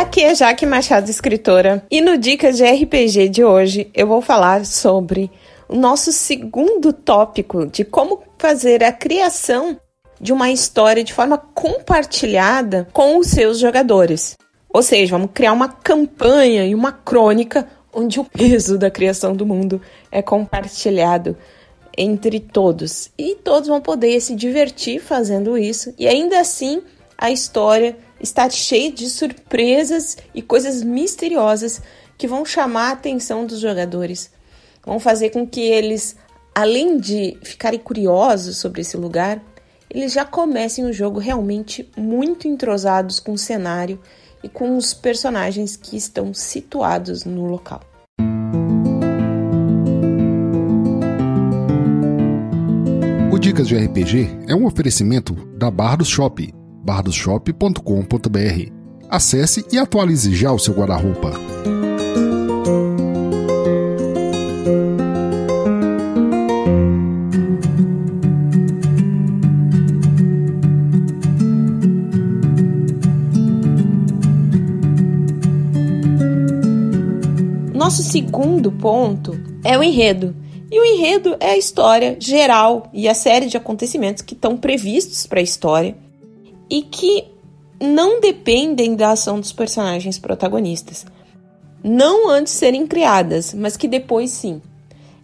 Aqui é Jaque Machado, escritora, e no Dicas de RPG de hoje eu vou falar sobre o nosso segundo tópico de como fazer a criação de uma história de forma compartilhada com os seus jogadores. Ou seja, vamos criar uma campanha e uma crônica onde o peso da criação do mundo é compartilhado entre todos. E todos vão poder se divertir fazendo isso, e ainda assim a história está cheia de surpresas e coisas misteriosas que vão chamar a atenção dos jogadores. Vão fazer com que eles, além de ficarem curiosos sobre esse lugar, eles já comecem o jogo realmente muito entrosados com o cenário e com os personagens que estão situados no local. O Dicas de RPG é um oferecimento da Bardos Shop, bardosshop.com.br. Acesse e atualize já o seu guarda-roupa. Nosso segundo ponto é o enredo. E o enredo é a história geral e a série de acontecimentos que estão previstos para a história e que não dependem da ação dos personagens protagonistas. Não antes serem criadas, mas que depois sim.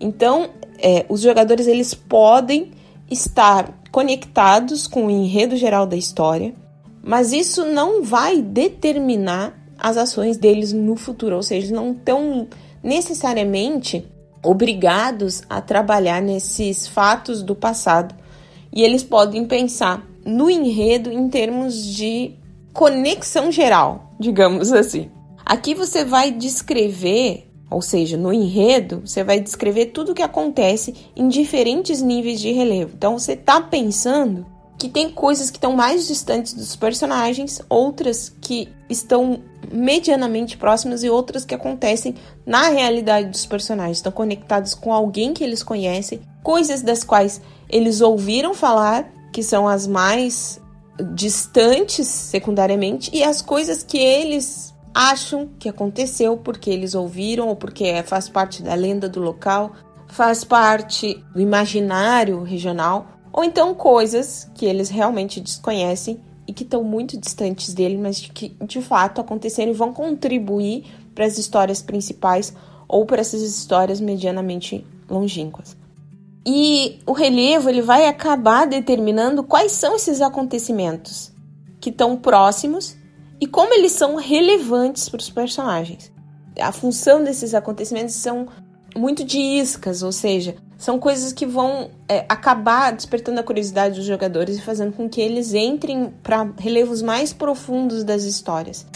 Então, é, os jogadores eles podem estar conectados com o enredo geral da história, mas isso não vai determinar as ações deles no futuro, ou seja, não estão necessariamente obrigados a trabalhar nesses fatos do passado. E eles podem pensar no enredo em termos de conexão geral, digamos assim. Aqui você vai descrever, ou seja, no enredo, você vai descrever tudo o que acontece em diferentes níveis de relevo. Então você está pensando que tem coisas que estão mais distantes dos personagens, outras que estão medianamente próximas e outras que acontecem na realidade dos personagens, estão conectados com alguém que eles conhecem, coisas das quais eles ouviram falar, que são as mais distantes secundariamente, e as coisas que eles acham que aconteceu porque eles ouviram ou porque faz parte da lenda do local, faz parte do imaginário regional ou então coisas que eles realmente desconhecem e que estão muito distantes dele, mas que de fato aconteceram e vão contribuir para as histórias principais ou para essas histórias medianamente longínquas. E o relevo ele vai acabar determinando quais são esses acontecimentos que estão próximos e como eles são relevantes para os personagens. A função desses acontecimentos são muito de iscas, ou seja, são coisas que vão é, acabar despertando a curiosidade dos jogadores e fazendo com que eles entrem para relevos mais profundos das histórias.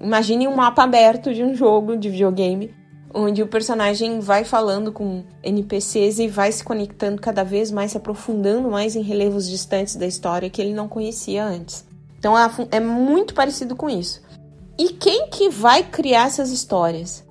Imagine um mapa aberto de um jogo de videogame, onde o personagem vai falando com NPCs e vai se conectando cada vez mais, se aprofundando mais em relevos distantes da história que ele não conhecia antes. Então é muito parecido com isso. E quem que vai criar essas histórias?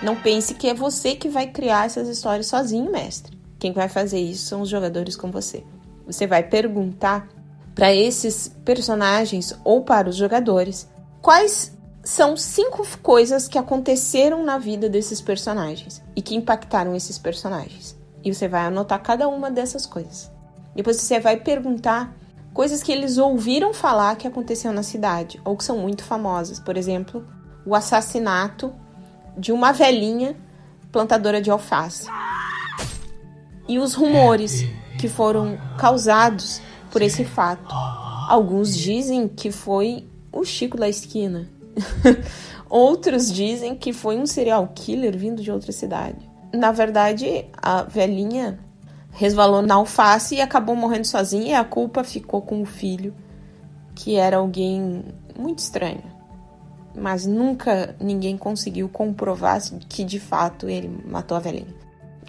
Não pense que é você que vai criar essas histórias sozinho, mestre. Quem vai fazer isso são os jogadores com você. Você vai perguntar para esses personagens ou para os jogadores quais são cinco coisas que aconteceram na vida desses personagens e que impactaram esses personagens. E você vai anotar cada uma dessas coisas. Depois você vai perguntar coisas que eles ouviram falar que aconteceu na cidade ou que são muito famosas. Por exemplo, o assassinato de uma velhinha plantadora de alface e os rumores que foram causados por esse fato. Alguns dizem que foi o Chico da esquina. Outros dizem que foi um serial killer vindo de outra cidade. Na verdade, a velhinha resvalou na alface e acabou morrendo sozinha e a culpa ficou com o filho, que era alguém muito estranho. Mas nunca ninguém conseguiu comprovar que de fato ele matou a velhinha.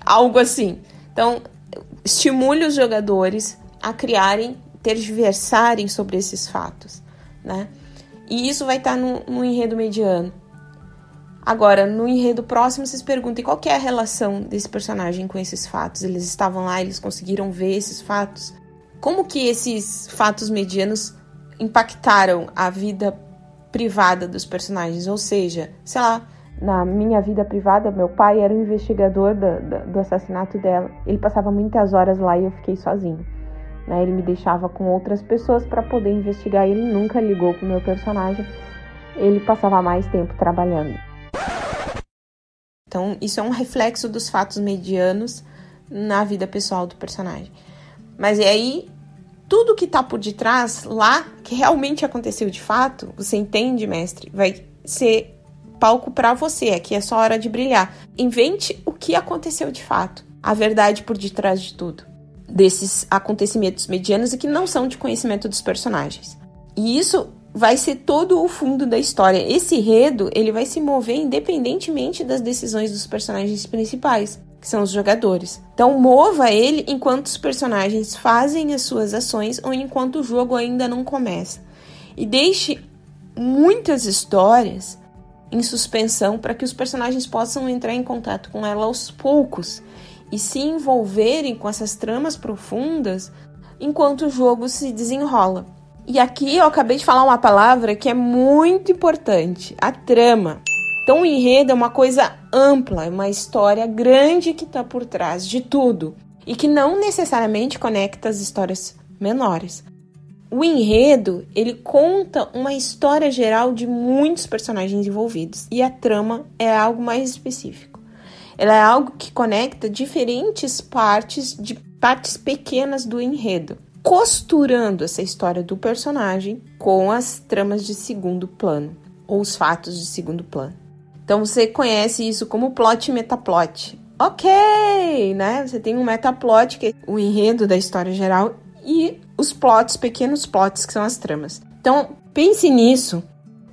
Algo assim. Então, estimule os jogadores a criarem, tergiversarem sobre esses fatos, né? E isso vai estar no, no enredo mediano. Agora, no enredo próximo, vocês perguntem qual é a relação desse personagem com esses fatos. Eles estavam lá, eles conseguiram ver esses fatos. Como que esses fatos medianos impactaram a vida privada dos personagens, ou seja, sei lá, na minha vida privada, meu pai era o investigador do, do, do assassinato dela. Ele passava muitas horas lá e eu fiquei sozinho. Né? Ele me deixava com outras pessoas para poder investigar. Ele nunca ligou pro meu personagem. Ele passava mais tempo trabalhando. Então, isso é um reflexo dos fatos medianos na vida pessoal do personagem. Mas e aí, tudo que tá por detrás lá, que realmente aconteceu de fato, você entende, mestre, vai ser palco para você. Aqui é só hora de brilhar. Invente o que aconteceu de fato, a verdade por detrás de tudo, desses acontecimentos medianos e que não são de conhecimento dos personagens. E isso vai ser todo o fundo da história. Esse enredo, ele vai se mover independentemente das decisões dos personagens principais, que são os jogadores. Então, mova ele enquanto os personagens fazem as suas ações ou enquanto o jogo ainda não começa. E deixe muitas histórias em suspensão para que os personagens possam entrar em contato com ela aos poucos e se envolverem com essas tramas profundas enquanto o jogo se desenrola. E aqui eu acabei de falar uma palavra que é muito importante: a trama. Então, o enredo é uma coisa ampla, é uma história grande que está por trás de tudo e que não necessariamente conecta as histórias menores. O enredo, ele conta uma história geral de muitos personagens envolvidos e a trama é algo mais específico. Ela é algo que conecta diferentes partes de partes pequenas do enredo, costurando essa história do personagem com as tramas de segundo plano ou os fatos de segundo plano. Então você conhece isso como plot e metaplot. Ok, né? Você tem um metaplot, que é o enredo da história geral, e os plots, pequenos plots, que são as tramas. Então, pense nisso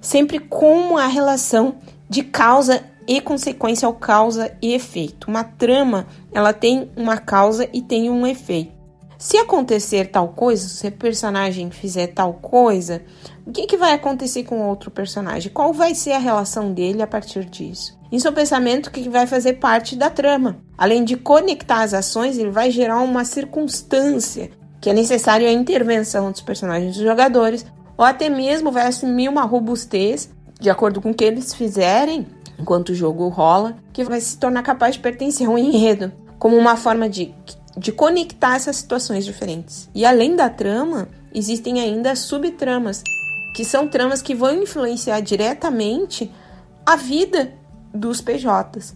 sempre como a relação de causa e consequência ou causa e efeito. Uma trama, ela tem uma causa e tem um efeito. Se acontecer tal coisa, se o personagem fizer tal coisa, o que, que vai acontecer com outro personagem? Qual vai ser a relação dele a partir disso? Isso é um pensamento que vai fazer parte da trama. Além de conectar as ações, ele vai gerar uma circunstância que é necessário a intervenção dos personagens dos jogadores, ou até mesmo vai assumir uma robustez, de acordo com o que eles fizerem enquanto o jogo rola, que vai se tornar capaz de pertencer a um enredo, como uma forma de, de conectar essas situações diferentes. E além da trama, existem ainda subtramas, que são tramas que vão influenciar diretamente a vida dos PJs.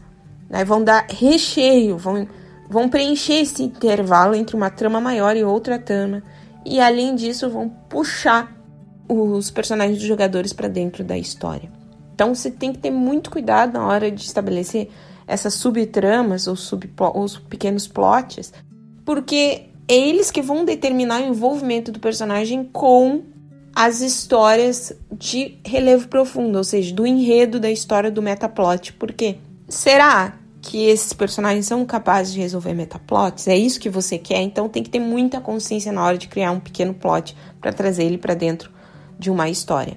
Né? Vão dar recheio, vão vão preencher esse intervalo entre uma trama maior e outra trama, e além disso vão puxar os personagens dos jogadores para dentro da história. Então você tem que ter muito cuidado na hora de estabelecer essas subtramas ou, sub os pequenos plots, porque é eles que vão determinar o envolvimento do personagem com as histórias de relevo profundo, ou seja, do enredo da história do metaplot. Por quê? Será que esses personagens são capazes de resolver metaplots? É isso que você quer? Então tem que ter muita consciência na hora de criar um pequeno plot para trazer ele para dentro de uma história.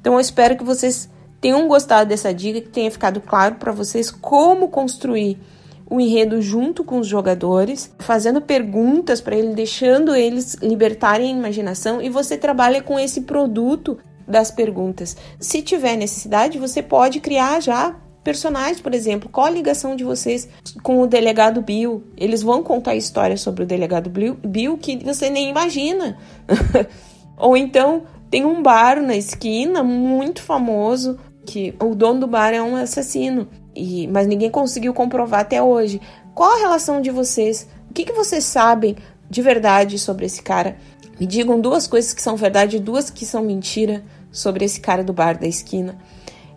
Então eu espero que vocês tenham gostado dessa dica, que tenha ficado claro para vocês como construir o enredo junto com os jogadores, fazendo perguntas para eles, deixando eles libertarem a imaginação e você trabalha com esse produto das perguntas. Se tiver necessidade, você pode criar já personagens, por exemplo, qual a ligação de vocês com o delegado Bill? Eles vão contar histórias sobre o delegado Bill que você nem imagina. Ou então tem um bar na esquina muito famoso que o dono do bar é um assassino, e mas ninguém conseguiu comprovar até hoje. Qual a relação de vocês? O que, que vocês sabem de verdade sobre esse cara? Me digam duas coisas que são verdade e duas que são mentira sobre esse cara do bar da esquina.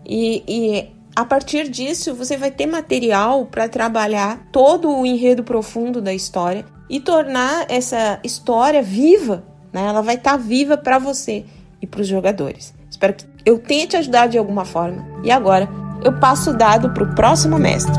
E, e a partir disso, você vai ter material para trabalhar todo o enredo profundo da história e tornar essa história viva, né? Ela vai estar tá viva para você e para os jogadores. Espero que eu tenha te ajudado de alguma forma. E agora, eu passo o dado para o próximo mestre.